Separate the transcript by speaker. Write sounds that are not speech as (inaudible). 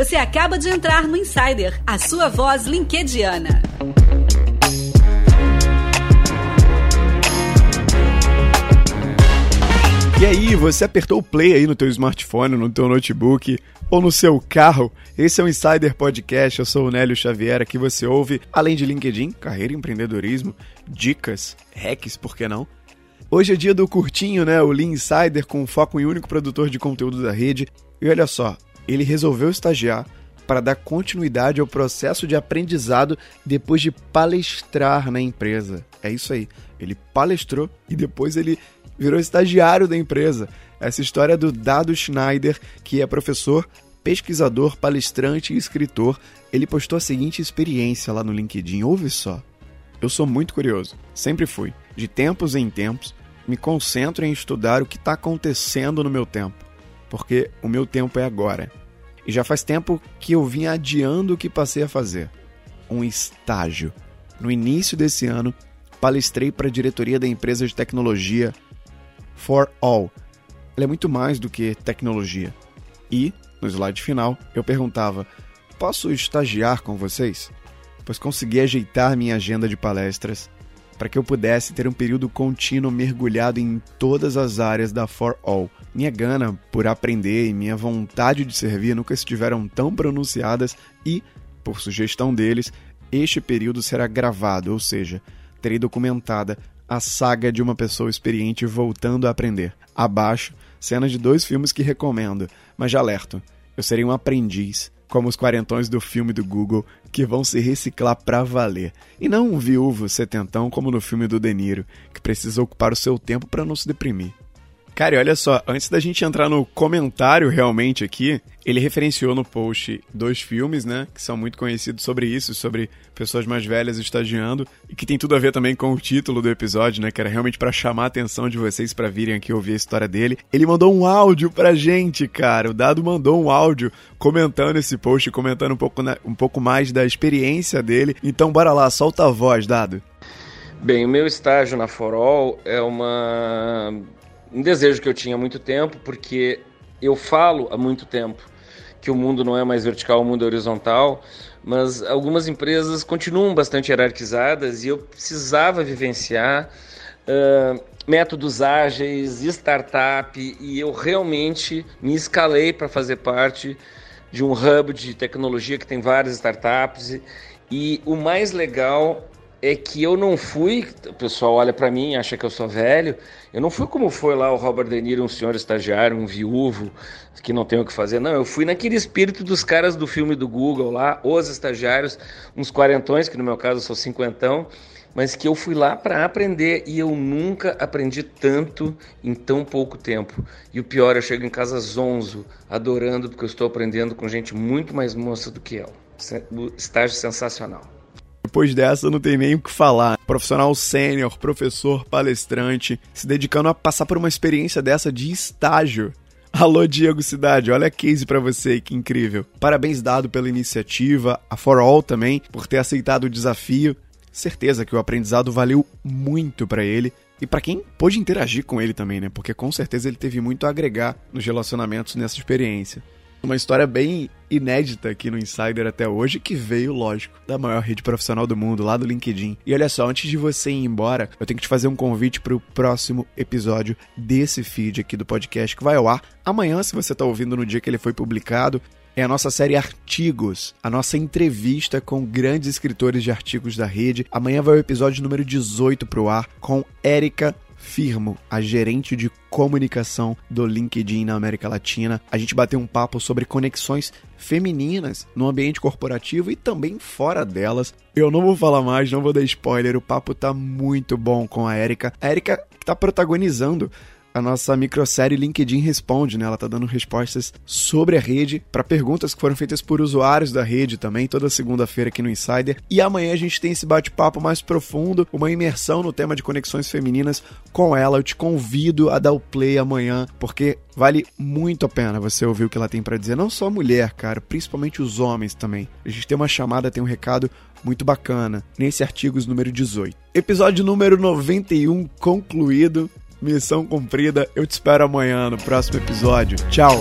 Speaker 1: Você acaba de entrar no Insider, a sua voz linkediana.
Speaker 2: E aí, você apertou o play aí no teu smartphone, no teu notebook ou no seu carro? Esse é o Insider Podcast, eu sou o Nélio Xavier, aqui você ouve, além de LinkedIn, carreira empreendedorismo, dicas, hacks, por que não? Hoje é dia do curtinho, né? O Lean Insider com foco em único produtor de conteúdo da rede. E olha só, ele resolveu estagiar para dar continuidade ao processo de aprendizado depois de palestrar na empresa. É isso aí. Ele palestrou e depois ele virou estagiário da empresa. Essa história do Dado Schneider, que é professor, pesquisador, palestrante e escritor. Ele postou a seguinte experiência lá no LinkedIn. Ouve só. Eu sou muito curioso, sempre fui. De tempos em tempos, me concentro em estudar o que está acontecendo no meu tempo, porque o meu tempo é agora. E já faz tempo que eu vim adiando o que passei a fazer: um estágio. No início desse ano, palestrei para a diretoria da empresa de tecnologia for All. Ela é muito mais do que tecnologia. E, no slide final, eu perguntava: posso estagiar com vocês? Pois consegui ajeitar minha agenda de palestras para que eu pudesse ter um período contínuo mergulhado em todas as áreas da For All. Minha gana por aprender e minha vontade de servir nunca estiveram tão pronunciadas e, por sugestão deles, este período será gravado, ou seja, terei documentada a saga de uma pessoa experiente voltando a aprender. Abaixo, cenas de dois filmes que recomendo, mas já alerto, eu serei um aprendiz, como os quarentões do filme do Google, que vão se reciclar pra valer. E não um viúvo setentão como no filme do De Niro, que precisa ocupar o seu tempo para não se deprimir. Cara, e olha só, antes da gente entrar no comentário realmente aqui, ele referenciou no post dois filmes, né, que são muito conhecidos sobre isso, sobre pessoas mais velhas estagiando, e que tem tudo a ver também com o título do episódio, né, que era realmente para chamar a atenção de vocês para virem aqui ouvir a história dele. Ele mandou um áudio pra gente, cara. O Dado mandou um áudio comentando esse post, comentando um pouco, um pouco mais da experiência dele. Então bora lá, solta a voz, Dado.
Speaker 3: Bem, o meu estágio na Forol é uma um desejo que eu tinha há muito tempo, porque eu falo há muito tempo que o mundo não é mais vertical, o mundo é horizontal, mas algumas empresas continuam bastante hierarquizadas e eu precisava vivenciar uh, métodos ágeis, startup, e eu realmente me escalei para fazer parte de um hub de tecnologia que tem várias startups. E, e o mais legal é que eu não fui, o pessoal olha para mim, acha que eu sou velho, eu não fui como foi lá o Robert De Niro, um senhor estagiário, um viúvo, que não tem o que fazer, não, eu fui naquele espírito dos caras do filme do Google lá, os estagiários, uns quarentões, que no meu caso eu sou cinquentão, mas que eu fui lá para aprender e eu nunca aprendi tanto em tão pouco tempo. E o pior, eu chego em casa zonzo, adorando, porque eu estou aprendendo com gente muito mais moça do que eu. Estágio sensacional.
Speaker 2: Depois dessa, não tem nem o que falar. Profissional sênior, professor, palestrante, se dedicando a passar por uma experiência dessa de estágio. (laughs) Alô, Diego Cidade, olha a case para você, que incrível. Parabéns dado pela iniciativa, a For All também, por ter aceitado o desafio. Certeza que o aprendizado valeu muito para ele e para quem pôde interagir com ele também, né? Porque com certeza ele teve muito a agregar nos relacionamentos nessa experiência. Uma história bem inédita aqui no Insider até hoje, que veio, lógico, da maior rede profissional do mundo, lá do LinkedIn. E olha só, antes de você ir embora, eu tenho que te fazer um convite para o próximo episódio desse feed aqui do podcast, que vai ao ar amanhã, se você está ouvindo no dia que ele foi publicado. É a nossa série Artigos, a nossa entrevista com grandes escritores de artigos da rede. Amanhã vai o episódio número 18 para o ar com Érica Firmo, a gerente de comunicação do LinkedIn na América Latina. A gente bateu um papo sobre conexões femininas no ambiente corporativo e também fora delas. Eu não vou falar mais, não vou dar spoiler, o papo tá muito bom com a Erika. A Erika tá protagonizando a nossa microsérie LinkedIn Responde, né? Ela tá dando respostas sobre a rede para perguntas que foram feitas por usuários da rede também, toda segunda-feira aqui no Insider. E amanhã a gente tem esse bate-papo mais profundo, uma imersão no tema de conexões femininas com ela. Eu te convido a dar o play amanhã, porque vale muito a pena você ouvir o que ela tem para dizer. Não só a mulher, cara, principalmente os homens também. A gente tem uma chamada, tem um recado muito bacana nesse artigos número 18. Episódio número 91 concluído. Missão cumprida. Eu te espero amanhã no próximo episódio. Tchau!